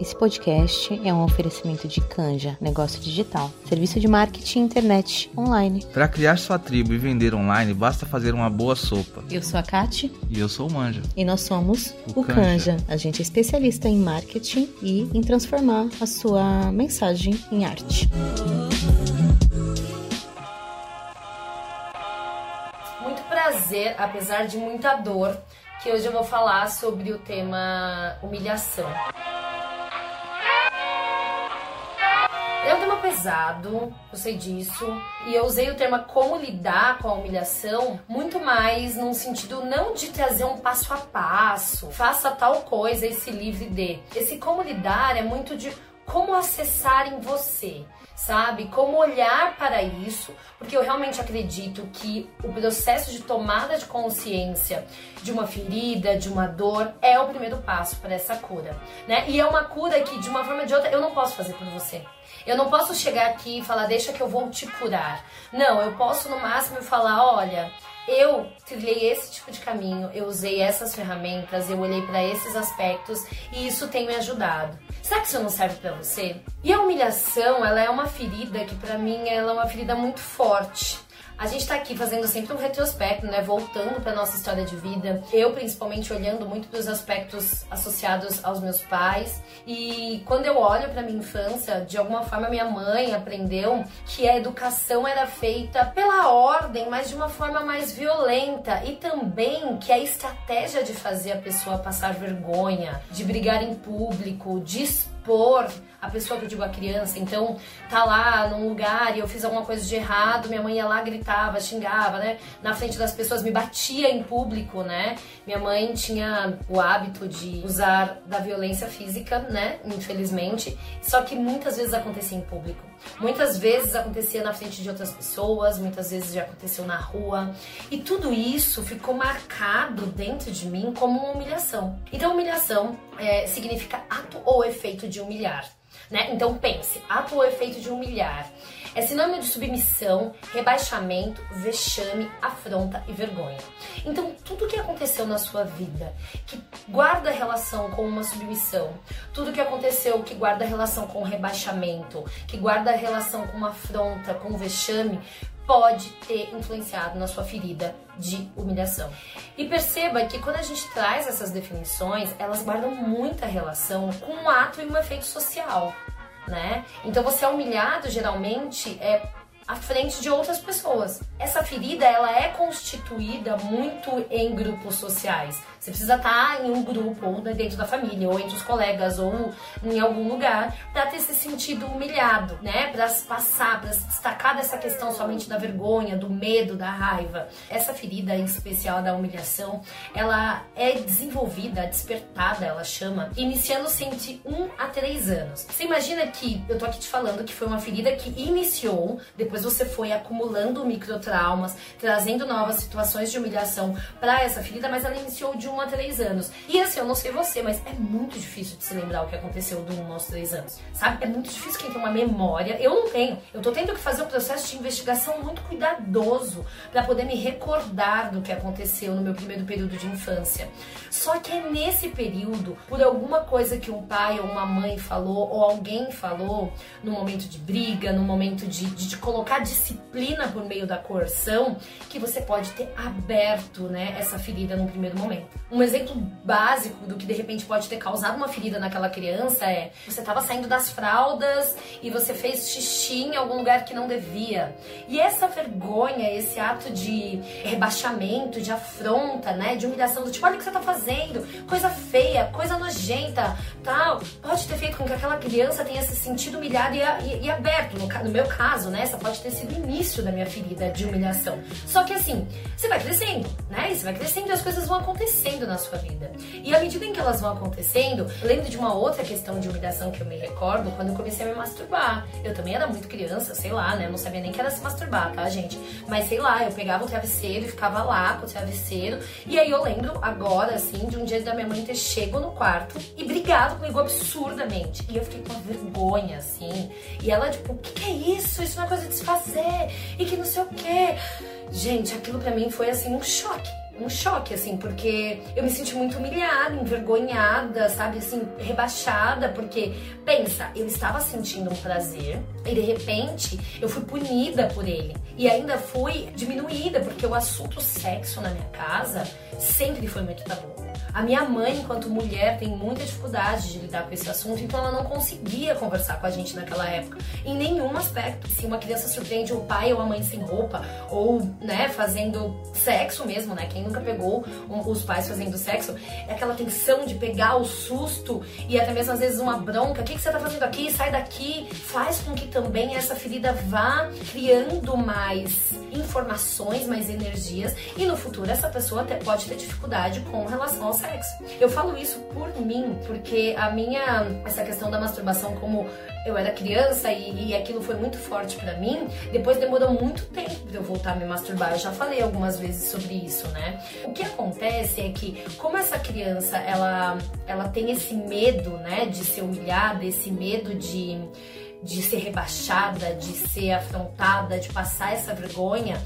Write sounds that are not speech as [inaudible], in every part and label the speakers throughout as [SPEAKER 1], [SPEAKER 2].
[SPEAKER 1] Esse podcast é um oferecimento de Canja, negócio digital, serviço de marketing internet online.
[SPEAKER 2] Para criar sua tribo e vender online, basta fazer uma boa sopa.
[SPEAKER 1] Eu sou a Kati.
[SPEAKER 2] E eu sou o Manja.
[SPEAKER 1] E nós somos
[SPEAKER 2] o,
[SPEAKER 1] o
[SPEAKER 2] Canja.
[SPEAKER 1] Canja. A gente é especialista em marketing e em transformar a sua mensagem em arte.
[SPEAKER 3] Muito prazer, apesar de muita dor, que hoje eu vou falar sobre o tema humilhação. Eu sei disso, e eu usei o termo como lidar com a humilhação muito mais num sentido não de trazer um passo a passo, faça tal coisa e se livre de. Esse como lidar é muito de como acessar em você, sabe? Como olhar para isso, porque eu realmente acredito que o processo de tomada de consciência de uma ferida, de uma dor, é o primeiro passo para essa cura, né? E é uma cura que, de uma forma ou de outra, eu não posso fazer por você. Eu não posso chegar aqui e falar, deixa que eu vou te curar. Não, eu posso no máximo falar, olha, eu trilhei esse tipo de caminho, eu usei essas ferramentas, eu olhei para esses aspectos e isso tem me ajudado. Será que isso não serve para você? E a humilhação, ela é uma ferida que para mim ela é uma ferida muito forte. A gente tá aqui fazendo sempre um retrospecto, né? Voltando pra nossa história de vida. Eu, principalmente, olhando muito pros aspectos associados aos meus pais. E quando eu olho pra minha infância, de alguma forma minha mãe aprendeu que a educação era feita pela ordem, mas de uma forma mais violenta. E também que a estratégia de fazer a pessoa passar vergonha, de brigar em público, de expor a pessoa que eu digo a criança, então tá lá num lugar e eu fiz alguma coisa de errado, minha mãe ia lá, gritava, xingava, né? Na frente das pessoas, me batia em público, né? Minha mãe tinha o hábito de usar da violência física, né? Infelizmente, só que muitas vezes acontecia em público. Muitas vezes acontecia na frente de outras pessoas, muitas vezes já aconteceu na rua. E tudo isso ficou marcado dentro de mim como uma humilhação. Então, humilhação é, significa ato ou efeito de humilhar. Né? Então pense, ato ou efeito de humilhar. É sinônimo de submissão, rebaixamento, vexame, afronta e vergonha. Então, tudo que aconteceu na sua vida que guarda relação com uma submissão, tudo que aconteceu que guarda relação com rebaixamento, que guarda relação com uma afronta, com vexame, pode ter influenciado na sua ferida de humilhação. E perceba que quando a gente traz essas definições, elas guardam muita relação com um ato e um efeito social, né? Então você é humilhado geralmente é à frente de outras pessoas. Essa ferida ela é constituída muito em grupos sociais. Você precisa estar em um grupo, ou dentro da família, ou entre os colegas, ou em algum lugar, para ter se sentido humilhado, né? Para passar, para se destacar dessa questão somente da vergonha, do medo, da raiva. Essa ferida em especial da humilhação, ela é desenvolvida, despertada, ela chama, iniciando-se entre 1 a 3 anos. Você imagina que eu tô aqui te falando que foi uma ferida que iniciou, depois você foi acumulando microtraumas, trazendo novas situações de humilhação para essa ferida, mas ela iniciou de 1 a 3 anos. E assim, eu não sei você, mas é muito difícil de se lembrar o que aconteceu do 1 aos 3 anos, sabe? É muito difícil quem tem uma memória. Eu não tenho. Eu tô tendo que fazer um processo de investigação muito cuidadoso para poder me recordar do que aconteceu no meu primeiro período de infância. Só que é nesse período, por alguma coisa que um pai ou uma mãe falou, ou alguém falou, no momento de briga, no momento de, de, de colocar disciplina por meio da coerção, que você pode ter aberto né, essa ferida no primeiro momento. Um exemplo básico do que de repente pode ter causado uma ferida naquela criança é você estava saindo das fraldas e você fez xixi em algum lugar que não devia. E essa vergonha, esse ato de rebaixamento, de afronta, né, de humilhação do tipo, olha o que você tá fazendo, coisa feia, coisa nojenta, tal, pode ter feito com que aquela criança tenha se sentido humilhada e, e, e aberto. No, no meu caso, né, essa pode ter sido o início da minha ferida de humilhação. Só que assim, você vai crescendo, né, você vai crescendo e as coisas vão acontecendo na sua vida. E à medida em que elas vão acontecendo, lembro de uma outra questão de humilhação que eu me recordo quando eu comecei a me masturbar. Eu também era muito criança, sei lá, né? Eu não sabia nem que era se masturbar, tá, gente? Mas sei lá, eu pegava o travesseiro e ficava lá com o travesseiro. E aí eu lembro agora, assim, de um dia da minha mãe ter chego no quarto e brigado comigo absurdamente. E eu fiquei com uma vergonha, assim. E ela, tipo, o que, que é isso? Isso não é coisa de se fazer. E que não sei o quê. Gente, aquilo pra mim foi assim um choque um choque, assim, porque eu me senti muito humilhada, envergonhada, sabe, assim, rebaixada, porque, pensa, eu estava sentindo um prazer e de repente eu fui punida por ele. E ainda fui diminuída, porque o assunto sexo na minha casa sempre foi muito tabu. A minha mãe, enquanto mulher, tem muita dificuldade de lidar com esse assunto, então ela não conseguia conversar com a gente naquela época, em nenhum aspecto. Se uma criança surpreende o pai ou a mãe sem roupa, ou, né, fazendo sexo mesmo, né? Quem nunca pegou os pais fazendo sexo, é aquela tensão de pegar o susto e até mesmo às vezes uma bronca. O que, que você tá fazendo aqui? Sai daqui. Faz com que também essa ferida vá criando mais informações, mais energias, e no futuro essa pessoa pode ter dificuldade com relação ao sexo sexo. Eu falo isso por mim, porque a minha essa questão da masturbação como eu era criança e, e aquilo foi muito forte para mim, depois demorou muito tempo pra eu voltar a me masturbar. Eu já falei algumas vezes sobre isso, né? O que acontece é que como essa criança, ela ela tem esse medo, né, de ser humilhada, esse medo de de ser rebaixada, de ser afrontada, de passar essa vergonha,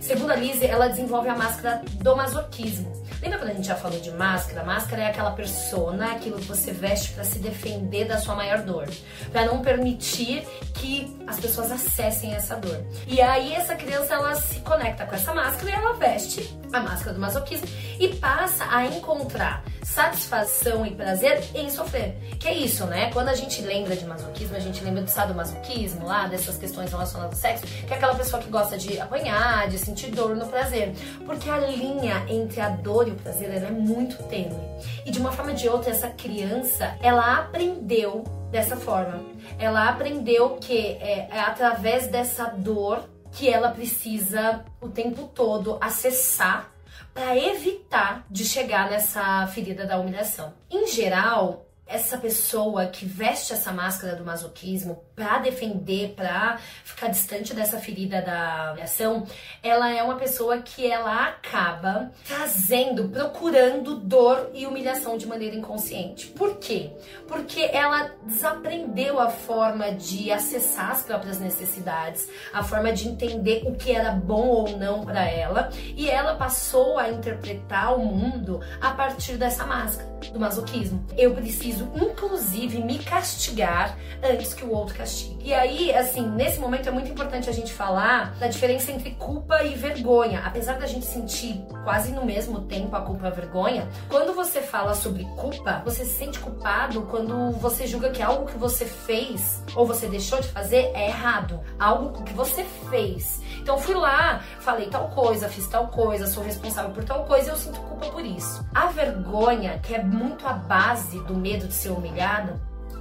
[SPEAKER 3] Segundo a Lise, ela desenvolve a máscara do masoquismo. Lembra quando a gente já falou de máscara? Máscara é aquela persona, aquilo que você veste para se defender da sua maior dor, para não permitir que as pessoas acessem essa dor. E aí essa criança ela se conecta com essa máscara e ela veste a máscara do masoquismo e passa a encontrar satisfação e prazer em sofrer. Que é isso, né? Quando a gente lembra de masoquismo, a gente lembra do sadomasoquismo lá, dessas questões relacionadas ao sexo, que é aquela pessoa que gosta de apanhar, de sentir dor no prazer. Porque a linha entre a dor o prazer é muito tênue. E de uma forma ou de outra, essa criança, ela aprendeu dessa forma. Ela aprendeu que é, é através dessa dor que ela precisa o tempo todo acessar para evitar de chegar nessa ferida da humilhação. Em geral, essa pessoa que veste essa máscara do masoquismo para defender, para ficar distante dessa ferida da ação, ela é uma pessoa que ela acaba trazendo, procurando dor e humilhação de maneira inconsciente. Por quê? Porque ela desaprendeu a forma de acessar as próprias necessidades, a forma de entender o que era bom ou não para ela, e ela passou a interpretar o mundo a partir dessa máscara do masoquismo. Eu preciso, inclusive, me castigar antes que o outro castigue. E aí, assim, nesse momento é muito importante a gente falar da diferença entre culpa e vergonha. Apesar da gente sentir quase no mesmo tempo a culpa e a vergonha, quando você fala sobre culpa, você se sente culpado quando você julga que algo que você fez ou você deixou de fazer é errado. Algo que você fez. Então fui lá, falei tal coisa, fiz tal coisa, sou responsável por tal coisa e eu sinto culpa por isso. A vergonha, que é muito a base do medo de ser humilhado,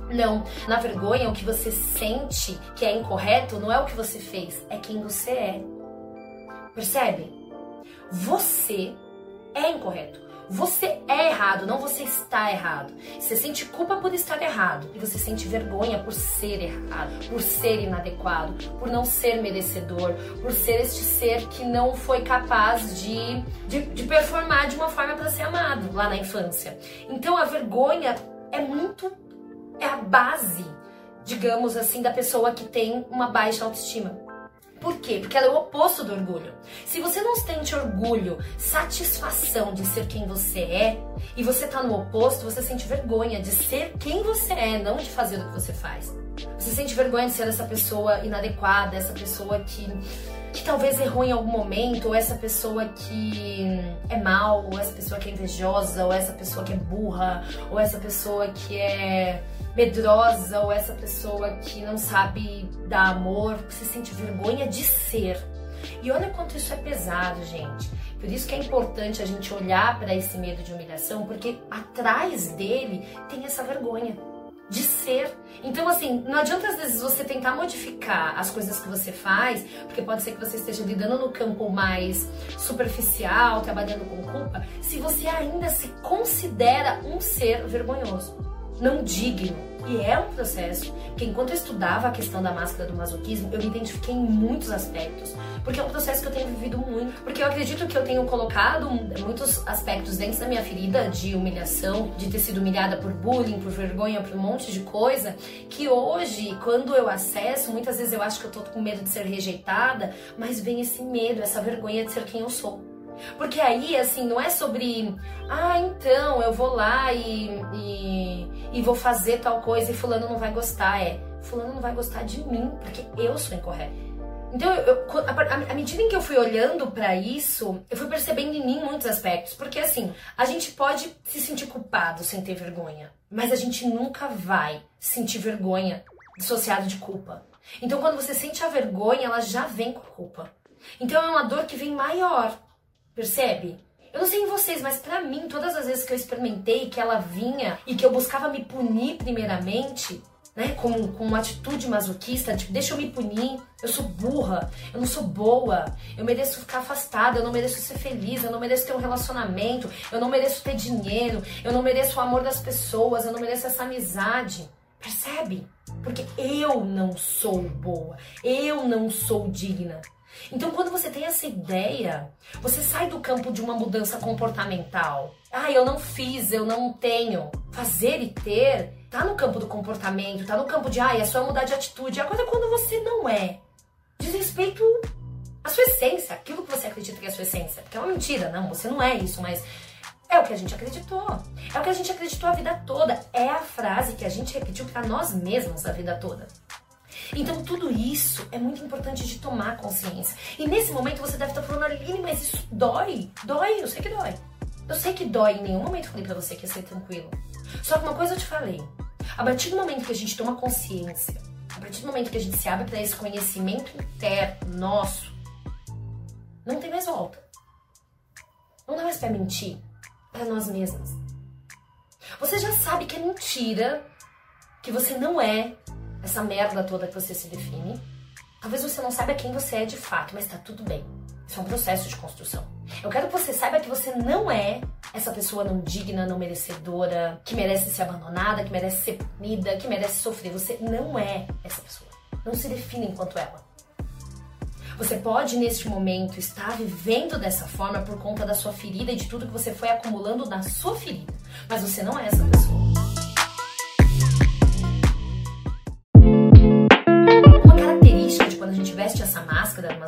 [SPEAKER 3] não, na vergonha, o que você sente que é incorreto não é o que você fez, é quem você é. Percebe? Você é incorreto. Você é errado, não você está errado. Você sente culpa por estar errado e você sente vergonha por ser errado, por ser inadequado, por não ser merecedor, por ser este ser que não foi capaz de, de, de performar de uma forma para ser amado lá na infância. Então a vergonha é muito. é a base, digamos assim, da pessoa que tem uma baixa autoestima. Por quê? Porque ela é o oposto do orgulho. Se você não sente orgulho, satisfação de ser quem você é, e você tá no oposto, você sente vergonha de ser quem você é, não de fazer o que você faz. Você sente vergonha de ser essa pessoa inadequada, essa pessoa que que talvez errou em algum momento, ou essa pessoa que é mal, ou essa pessoa que é invejosa, ou essa pessoa que é burra, ou essa pessoa que é medrosa ou essa pessoa que não sabe dar amor, que se sente vergonha de ser. E olha quanto isso é pesado, gente. Por isso que é importante a gente olhar para esse medo de humilhação, porque atrás dele tem essa vergonha de ser. Então, assim, não adianta às vezes você tentar modificar as coisas que você faz, porque pode ser que você esteja lidando no campo mais superficial, trabalhando com culpa, se você ainda se considera um ser vergonhoso, não digno. E é um processo que, enquanto eu estudava a questão da máscara do masoquismo, eu me identifiquei em muitos aspectos. Porque é um processo que eu tenho vivido muito. Porque eu acredito que eu tenho colocado muitos aspectos dentro da minha ferida de humilhação, de ter sido humilhada por bullying, por vergonha, por um monte de coisa, que hoje, quando eu acesso, muitas vezes eu acho que eu tô com medo de ser rejeitada, mas vem esse medo, essa vergonha de ser quem eu sou. Porque aí, assim, não é sobre, ah, então eu vou lá e, e, e vou fazer tal coisa e Fulano não vai gostar. É, Fulano não vai gostar de mim, porque eu sou incorreto. Então, eu, à medida em que eu fui olhando para isso, eu fui percebendo em mim muitos aspectos. Porque, assim, a gente pode se sentir culpado sem ter vergonha, mas a gente nunca vai sentir vergonha dissociado de culpa. Então, quando você sente a vergonha, ela já vem com a culpa. Então, é uma dor que vem maior, percebe? Eu não sei em vocês, mas para mim, todas as vezes que eu experimentei que ela vinha e que eu buscava me punir primeiramente, né, com, com uma atitude masoquista, tipo, deixa eu me punir, eu sou burra, eu não sou boa, eu mereço ficar afastada, eu não mereço ser feliz, eu não mereço ter um relacionamento, eu não mereço ter dinheiro, eu não mereço o amor das pessoas, eu não mereço essa amizade. Percebe? Porque eu não sou boa, eu não sou digna. Então, quando você tem essa ideia, você sai do campo de uma mudança comportamental. Ah, eu não fiz, eu não tenho. Fazer e ter tá no campo do comportamento, tá no campo de, ah, é só mudar de atitude. Agora, quando você não é, diz respeito à sua essência, aquilo que você acredita que é a sua essência. Porque é uma mentira, não, você não é isso, mas é o que a gente acreditou. É o que a gente acreditou a vida toda. É a frase que a gente repetiu para nós mesmos a vida toda. Então, tudo isso é muito importante de tomar consciência. E nesse momento você deve estar falando, Aline, mas isso dói. Dói, eu sei que dói. Eu sei que dói, em nenhum momento falei pra você que ia ser tranquilo. Só que uma coisa eu te falei. A partir do momento que a gente toma consciência, a partir do momento que a gente se abre para esse conhecimento interno nosso, não tem mais volta. Não dá mais pra mentir para nós mesmos. Você já sabe que é mentira, que você não é essa merda toda que você se define. Talvez você não saiba quem você é de fato, mas tá tudo bem. Isso é um processo de construção. Eu quero que você saiba que você não é essa pessoa não digna, não merecedora, que merece ser abandonada, que merece ser punida, que merece sofrer. Você não é essa pessoa. Não se define enquanto ela. Você pode, neste momento, estar vivendo dessa forma por conta da sua ferida e de tudo que você foi acumulando na sua ferida. Mas você não é essa pessoa.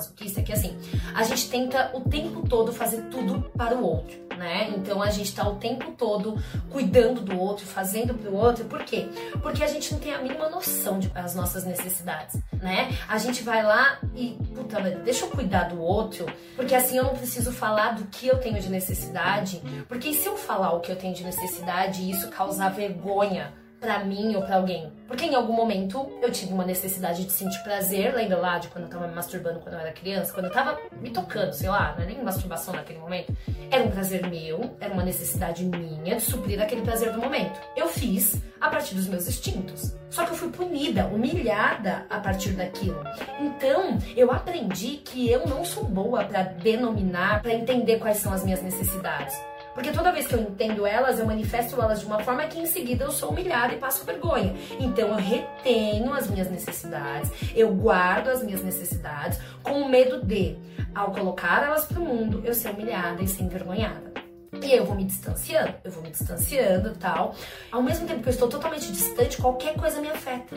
[SPEAKER 3] Masoquista que assim, a gente tenta o tempo todo fazer tudo para o outro, né? Então a gente tá o tempo todo cuidando do outro, fazendo pro outro. Por quê? Porque a gente não tem a mínima noção das nossas necessidades, né? A gente vai lá e, puta, deixa eu cuidar do outro, porque assim eu não preciso falar do que eu tenho de necessidade, porque se eu falar o que eu tenho de necessidade e isso causar vergonha para mim ou para alguém. Porque em algum momento eu tive uma necessidade de sentir prazer, lembra lá de quando eu tava me masturbando quando eu era criança, quando eu tava me tocando, sei lá, não é nem masturbação naquele momento. Era um prazer meu, era uma necessidade minha de suprir aquele prazer do momento. Eu fiz a partir dos meus instintos. Só que eu fui punida, humilhada a partir daquilo. Então, eu aprendi que eu não sou boa para denominar, para entender quais são as minhas necessidades. Porque toda vez que eu entendo elas, eu manifesto elas de uma forma que em seguida eu sou humilhada e passo vergonha. Então eu retenho as minhas necessidades, eu guardo as minhas necessidades com medo de, ao colocar elas pro mundo, eu ser humilhada e ser envergonhada. E eu vou me distanciando, eu vou me distanciando tal. Ao mesmo tempo que eu estou totalmente distante, qualquer coisa me afeta.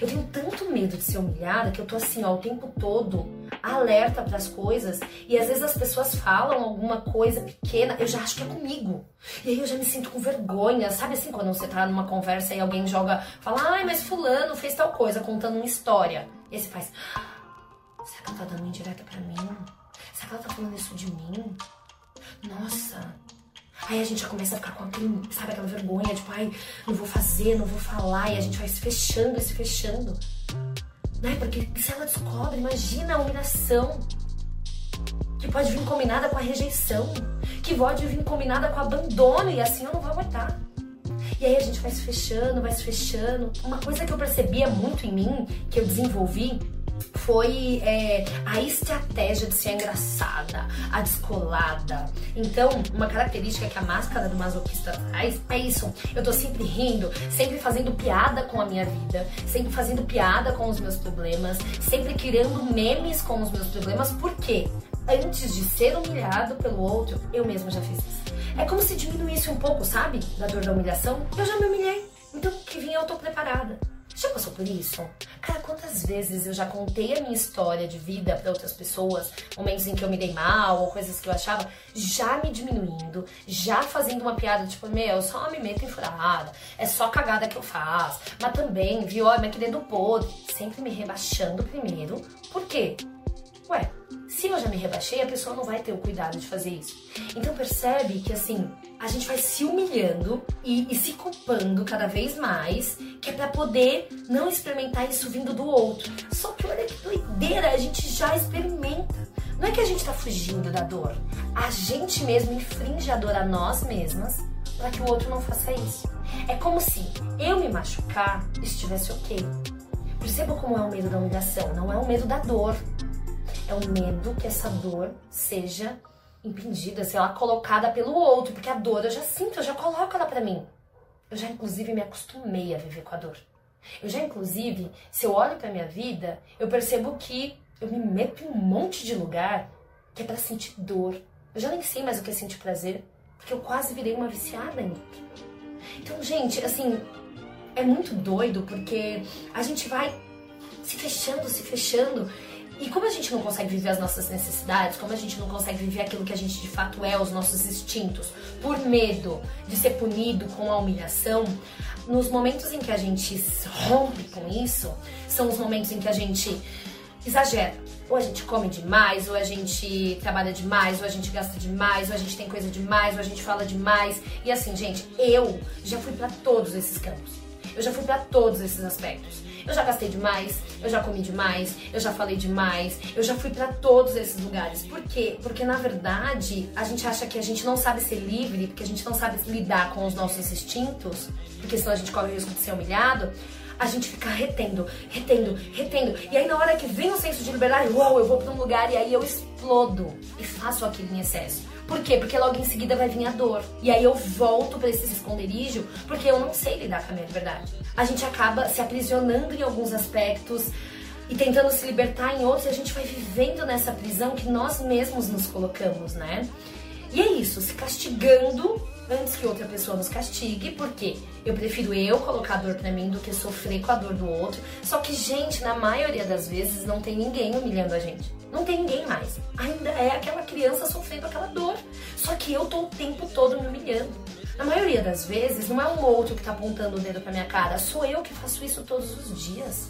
[SPEAKER 3] Eu tenho tanto medo de ser humilhada que eu tô assim, ó, o tempo todo alerta para as coisas e às vezes as pessoas falam alguma coisa pequena, eu já acho que é comigo. E aí eu já me sinto com vergonha, sabe assim, quando você tá numa conversa e alguém joga, fala, ai, mas fulano fez tal coisa, contando uma história. E aí você faz, será que ela tá dando indireta pra mim? Será que ela tá falando isso de mim? Nossa, Aí a gente já começa a ficar com aquele, sabe, aquela vergonha, tipo, ai, não vou fazer, não vou falar, e a gente vai se fechando e se fechando. Né? Porque se ela descobre, imagina a humilhação. Que pode vir combinada com a rejeição. Que pode vir combinada com o abandono, e assim eu não vou aguentar. E aí a gente vai se fechando, vai se fechando. Uma coisa que eu percebia muito em mim, que eu desenvolvi, foi é, a estratégia de ser engraçada, a descolada. Então, uma característica que a máscara do masoquista traz é isso. Eu tô sempre rindo, sempre fazendo piada com a minha vida, sempre fazendo piada com os meus problemas, sempre criando memes com os meus problemas. Por quê? Antes de ser humilhado pelo outro, eu mesma já fiz isso. É como se diminuísse um pouco, sabe? Da dor da humilhação. Eu já me humilhei. Então, que vinha eu tô preparada. Já passou por isso? Cara, quantas vezes eu já contei a minha história de vida para outras pessoas, momentos em que eu me dei mal ou coisas que eu achava, já me diminuindo, já fazendo uma piada tipo, meu, só me meto em furada, é só cagada que eu faço, mas também, viu, olha, mas que dedo podre, sempre me rebaixando primeiro. Por quê? Ué, se eu já me rebaixei, a pessoa não vai ter o cuidado de fazer isso. Então percebe que assim, a gente vai se humilhando e, e se culpando cada vez mais, que é para poder não experimentar isso vindo do outro. Só que olha que doideira, a gente já experimenta. Não é que a gente tá fugindo da dor, a gente mesmo infringe a dor a nós mesmas para que o outro não faça isso. É como se eu me machucar estivesse ok. Perceba como é o medo da humilhação, não é o medo da dor. É o medo que essa dor seja impedida, sei lá, colocada pelo outro, porque a dor eu já sinto, eu já coloco ela pra mim. Eu já, inclusive, me acostumei a viver com a dor. Eu já, inclusive, se eu olho pra minha vida, eu percebo que eu me meto em um monte de lugar que é para sentir dor. Eu já nem sei mais o que é sentir prazer, porque eu quase virei uma viciada em Então, gente, assim, é muito doido porque a gente vai se fechando, se fechando e como a gente não consegue viver as nossas necessidades, como a gente não consegue viver aquilo que a gente de fato é, os nossos instintos, por medo de ser punido com a humilhação, nos momentos em que a gente rompe com isso, são os momentos em que a gente exagera. Ou a gente come demais, ou a gente trabalha demais, ou a gente gasta demais, ou a gente tem coisa demais, ou a gente fala demais. E assim, gente, eu já fui para todos esses campos. Eu já fui para todos esses aspectos. Eu já gastei demais, eu já comi demais, eu já falei demais, eu já fui para todos esses lugares. Por quê? Porque na verdade a gente acha que a gente não sabe ser livre, porque a gente não sabe lidar com os nossos instintos, porque senão a gente corre o risco de ser humilhado. A gente fica retendo, retendo, retendo. E aí na hora que vem o senso de liberdade, uau, eu vou para um lugar e aí eu explodo e faço aquilo em excesso. Por quê? Porque logo em seguida vai vir a dor. E aí eu volto para esse esconderijo porque eu não sei lidar com a minha liberdade. A gente acaba se aprisionando em alguns aspectos e tentando se libertar em outros, e a gente vai vivendo nessa prisão que nós mesmos nos colocamos, né? E é isso, se castigando antes que outra pessoa nos castigue, porque eu prefiro eu colocar a dor pra mim do que sofrer com a dor do outro. Só que, gente, na maioria das vezes não tem ninguém humilhando a gente. Não tem ninguém mais. Ainda é aquela criança sofrendo aquela dor. Só que eu tô o tempo todo me humilhando. Na maioria das vezes, não é um outro que tá apontando o dedo pra minha cara, sou eu que faço isso todos os dias.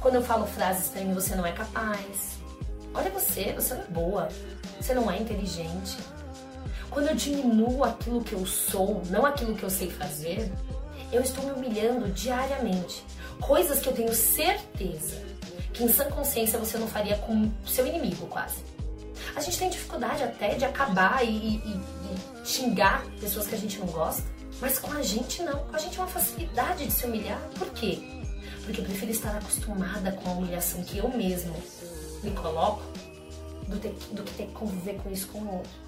[SPEAKER 3] Quando eu falo frases pra mim, você não é capaz. Olha você, você não é boa. Você não é inteligente. Quando eu diminuo aquilo que eu sou, não aquilo que eu sei fazer, eu estou me humilhando diariamente. Coisas que eu tenho certeza que em sã consciência você não faria com seu inimigo, quase. A gente tem dificuldade até de acabar e, e, e xingar pessoas que a gente não gosta, mas com a gente não. Com a gente é uma facilidade de se humilhar. Por quê? Porque eu prefiro estar acostumada com a humilhação que eu mesmo me coloco do, ter, do que ter que conviver com isso com o outro.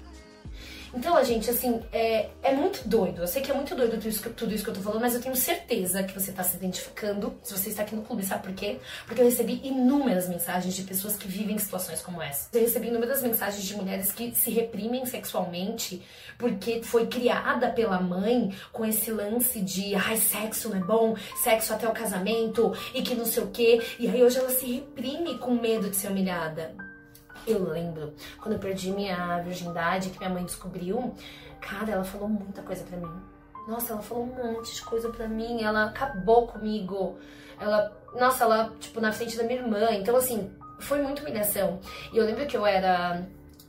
[SPEAKER 3] Então, gente, assim, é, é muito doido. Eu sei que é muito doido tudo isso, tudo isso que eu tô falando, mas eu tenho certeza que você tá se identificando se você está aqui no clube. Sabe por quê? Porque eu recebi inúmeras mensagens de pessoas que vivem situações como essa. Eu recebi inúmeras mensagens de mulheres que se reprimem sexualmente porque foi criada pela mãe com esse lance de ai, sexo não é bom, sexo até o casamento e que não sei o quê. E aí hoje ela se reprime com medo de ser humilhada. Eu lembro quando eu perdi minha virgindade, que minha mãe descobriu, cara, ela falou muita coisa pra mim. Nossa, ela falou um monte de coisa pra mim, ela acabou comigo. Ela, nossa, ela, tipo, na frente da minha irmã. Então, assim, foi muita humilhação. E eu lembro que eu era.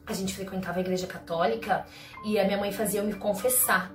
[SPEAKER 3] A gente frequentava a igreja católica e a minha mãe fazia eu me confessar.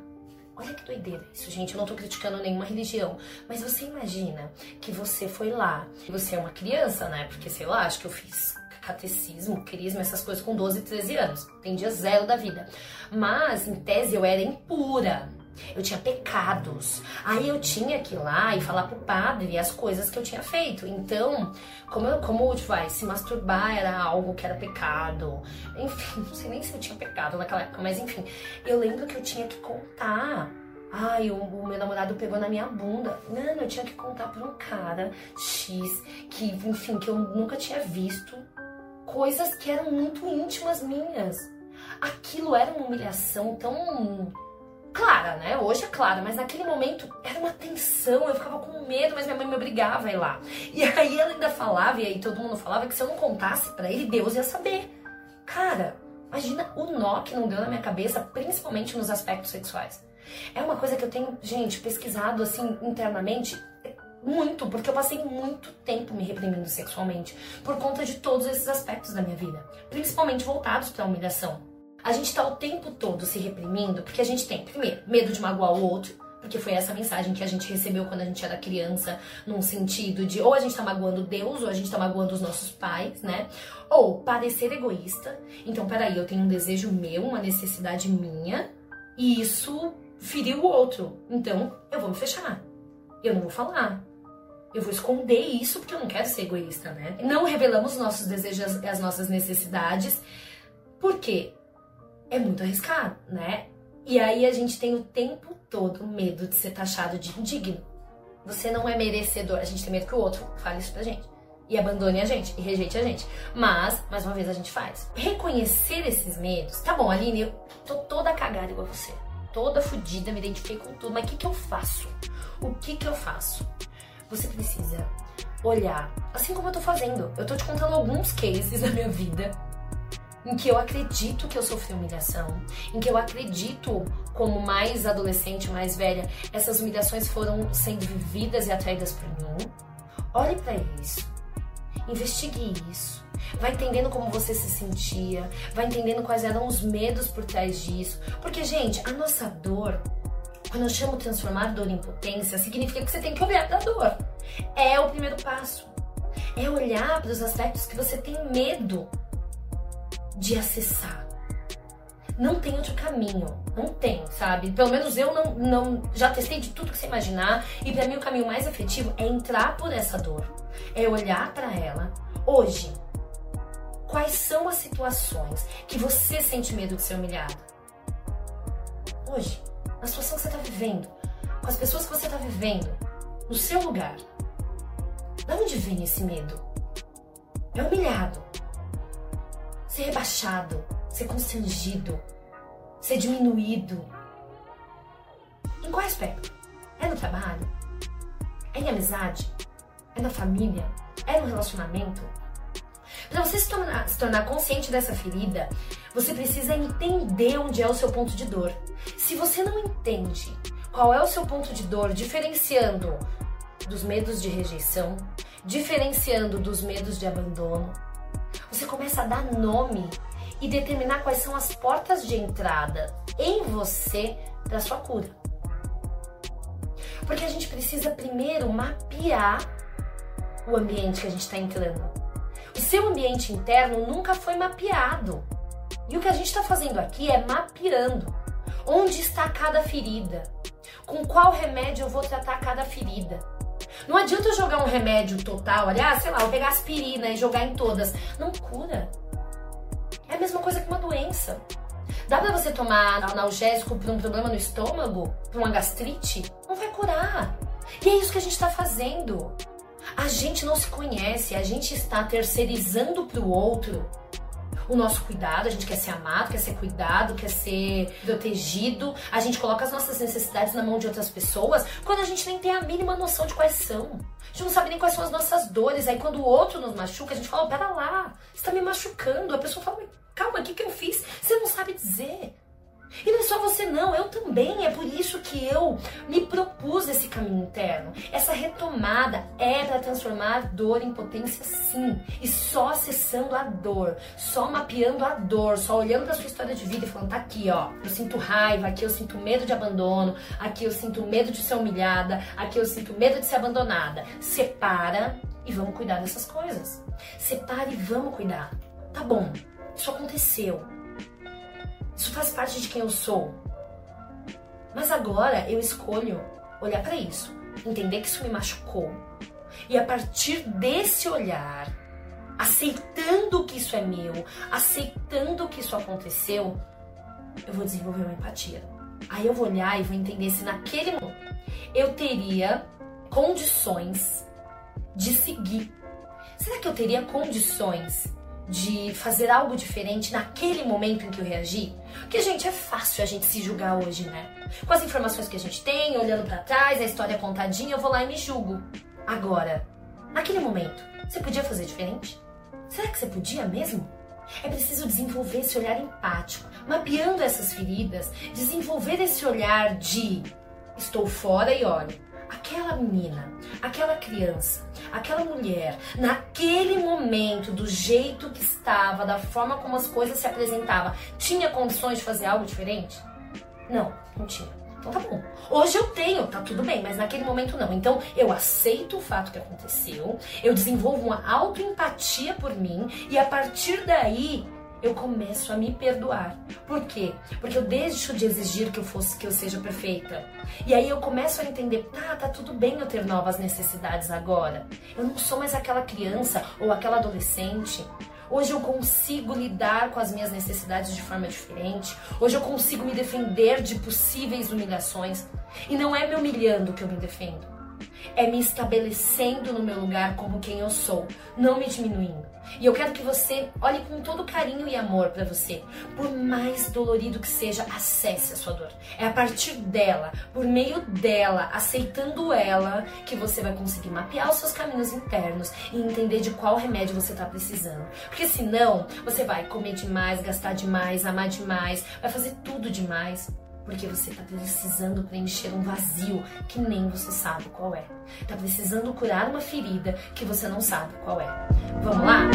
[SPEAKER 3] Olha que doideira isso, gente. Eu não tô criticando nenhuma religião. Mas você imagina que você foi lá. Você é uma criança, né? Porque, sei lá, acho que eu fiz catecismo, crisma, essas coisas com 12, 13 anos. Entendia zero da vida. Mas, em tese, eu era impura. Eu tinha pecados. Aí eu tinha que ir lá e falar pro padre as coisas que eu tinha feito. Então, como, eu, como tipo, vai, se masturbar era algo que era pecado. Enfim, [laughs] não sei nem se eu tinha pecado naquela época, mas enfim. Eu lembro que eu tinha que contar. Ai, o, o meu namorado pegou na minha bunda. Mano, eu tinha que contar pra um cara X que, enfim, que eu nunca tinha visto coisas que eram muito íntimas minhas. Aquilo era uma humilhação tão clara, né? Hoje é clara, mas naquele momento era uma tensão, eu ficava com medo, mas minha mãe me obrigava a ir lá. E aí ela ainda falava, e aí todo mundo falava que se eu não contasse para ele, Deus ia saber. Cara, imagina o nó que não deu na minha cabeça, principalmente nos aspectos sexuais. É uma coisa que eu tenho, gente, pesquisado assim internamente muito, porque eu passei muito tempo me reprimindo sexualmente por conta de todos esses aspectos da minha vida, principalmente voltados para a humilhação. A gente tá o tempo todo se reprimindo porque a gente tem, primeiro, medo de magoar o outro, porque foi essa mensagem que a gente recebeu quando a gente era criança, num sentido de ou a gente tá magoando Deus ou a gente tá magoando os nossos pais, né? Ou parecer egoísta. Então, peraí, eu tenho um desejo meu, uma necessidade minha, e isso feriu o outro. Então, eu vou me fechar. Eu não vou falar. Eu vou esconder isso porque eu não quero ser egoísta, né? Não revelamos nossos desejos, as nossas necessidades. Por quê? É muito arriscado, né? E aí a gente tem o tempo todo medo de ser taxado de indigno. Você não é merecedor. A gente tem medo que o outro fale isso pra gente. E abandone a gente, e rejeite a gente. Mas, mais uma vez, a gente faz. Reconhecer esses medos. Tá bom, Aline, eu tô toda cagada igual você. Toda fodida, me identifiquei com tudo. Mas o que, que eu faço? O que, que eu faço? Você precisa olhar, assim como eu tô fazendo. Eu tô te contando alguns cases da minha vida em que eu acredito que eu sofri humilhação, em que eu acredito, como mais adolescente, mais velha, essas humilhações foram sendo vividas e atraídas por mim. Olhe para isso, investigue isso, vai entendendo como você se sentia, vai entendendo quais eram os medos por trás disso, porque gente, a nossa dor quando eu chamo transformar dor em potência, significa que você tem que olhar para a dor. É o primeiro passo. É olhar para os aspectos que você tem medo de acessar. Não tem outro caminho, não tem, sabe? Pelo menos eu não, não já testei de tudo que você imaginar e para mim o caminho mais efetivo é entrar por essa dor, é olhar para ela. Hoje, quais são as situações que você sente medo de ser humilhada? Hoje, na situação que você está vivendo, com as pessoas que você está vivendo, no seu lugar. De onde vem esse medo? É humilhado, ser rebaixado, ser constrangido, ser diminuído. Em qual aspecto? É no trabalho? É em amizade? É na família? É no relacionamento? Para você se tornar, se tornar consciente dessa ferida, você precisa entender onde é o seu ponto de dor. Se você não entende qual é o seu ponto de dor, diferenciando dos medos de rejeição, diferenciando dos medos de abandono, você começa a dar nome e determinar quais são as portas de entrada em você para sua cura. Porque a gente precisa primeiro mapear o ambiente que a gente está entrando. O seu ambiente interno nunca foi mapeado. E o que a gente está fazendo aqui é mapeando onde está cada ferida, com qual remédio eu vou tratar cada ferida. Não adianta eu jogar um remédio total, aliás, sei lá, eu pegar aspirina e jogar em todas. Não cura. É a mesma coisa que uma doença. Dá pra você tomar analgésico por um problema no estômago? Por uma gastrite? Não vai curar. E é isso que a gente tá fazendo. A gente não se conhece, a gente está terceirizando pro outro o nosso cuidado, a gente quer ser amado, quer ser cuidado, quer ser protegido. A gente coloca as nossas necessidades na mão de outras pessoas quando a gente nem tem a mínima noção de quais são. A gente não sabe nem quais são as nossas dores. Aí quando o outro nos machuca, a gente fala: oh, pera lá, você tá me machucando. A pessoa fala: calma, o que, que eu fiz? Você não sabe dizer. E não é só você não, eu também. É por isso que eu me propus esse caminho interno. Essa retomada é para transformar dor em potência, sim. E só acessando a dor, só mapeando a dor, só olhando para sua história de vida e falando, tá aqui, ó. Eu sinto raiva, aqui eu sinto medo de abandono, aqui eu sinto medo de ser humilhada, aqui eu sinto medo de ser abandonada. Separa e vamos cuidar dessas coisas. Separa e vamos cuidar. Tá bom, isso aconteceu isso faz parte de quem eu sou. Mas agora eu escolho olhar para isso, entender que isso me machucou. E a partir desse olhar, aceitando que isso é meu, aceitando que isso aconteceu, eu vou desenvolver uma empatia. Aí eu vou olhar e vou entender se naquele momento eu teria condições de seguir. Será que eu teria condições de fazer algo diferente naquele momento em que eu reagi? Porque, gente, é fácil a gente se julgar hoje, né? Com as informações que a gente tem, olhando para trás, a história contadinha, eu vou lá e me julgo. Agora, naquele momento, você podia fazer diferente? Será que você podia mesmo? É preciso desenvolver esse olhar empático, mapeando essas feridas, desenvolver esse olhar de estou fora e olho. Aquela menina, aquela criança, aquela mulher, naquele momento, do jeito que estava, da forma como as coisas se apresentavam, tinha condições de fazer algo diferente? Não, não tinha. Então tá bom. Hoje eu tenho, tá tudo bem, mas naquele momento não. Então eu aceito o fato que aconteceu, eu desenvolvo uma autoempatia por mim e a partir daí eu começo a me perdoar. Por quê? Porque eu deixo de exigir que eu fosse que eu seja perfeita. E aí eu começo a entender, tá, tá tudo bem eu ter novas necessidades agora. Eu não sou mais aquela criança ou aquela adolescente. Hoje eu consigo lidar com as minhas necessidades de forma diferente. Hoje eu consigo me defender de possíveis humilhações. E não é me humilhando que eu me defendo é me estabelecendo no meu lugar como quem eu sou, não me diminuindo. E eu quero que você olhe com todo carinho e amor para você. Por mais dolorido que seja, acesse a sua dor. É a partir dela, por meio dela, aceitando ela, que você vai conseguir mapear os seus caminhos internos e entender de qual remédio você está precisando. Porque senão, você vai comer demais, gastar demais, amar demais, vai fazer tudo demais porque você está precisando preencher um vazio que nem você sabe qual é. Está precisando curar uma ferida que você não sabe qual é. Vamos lá?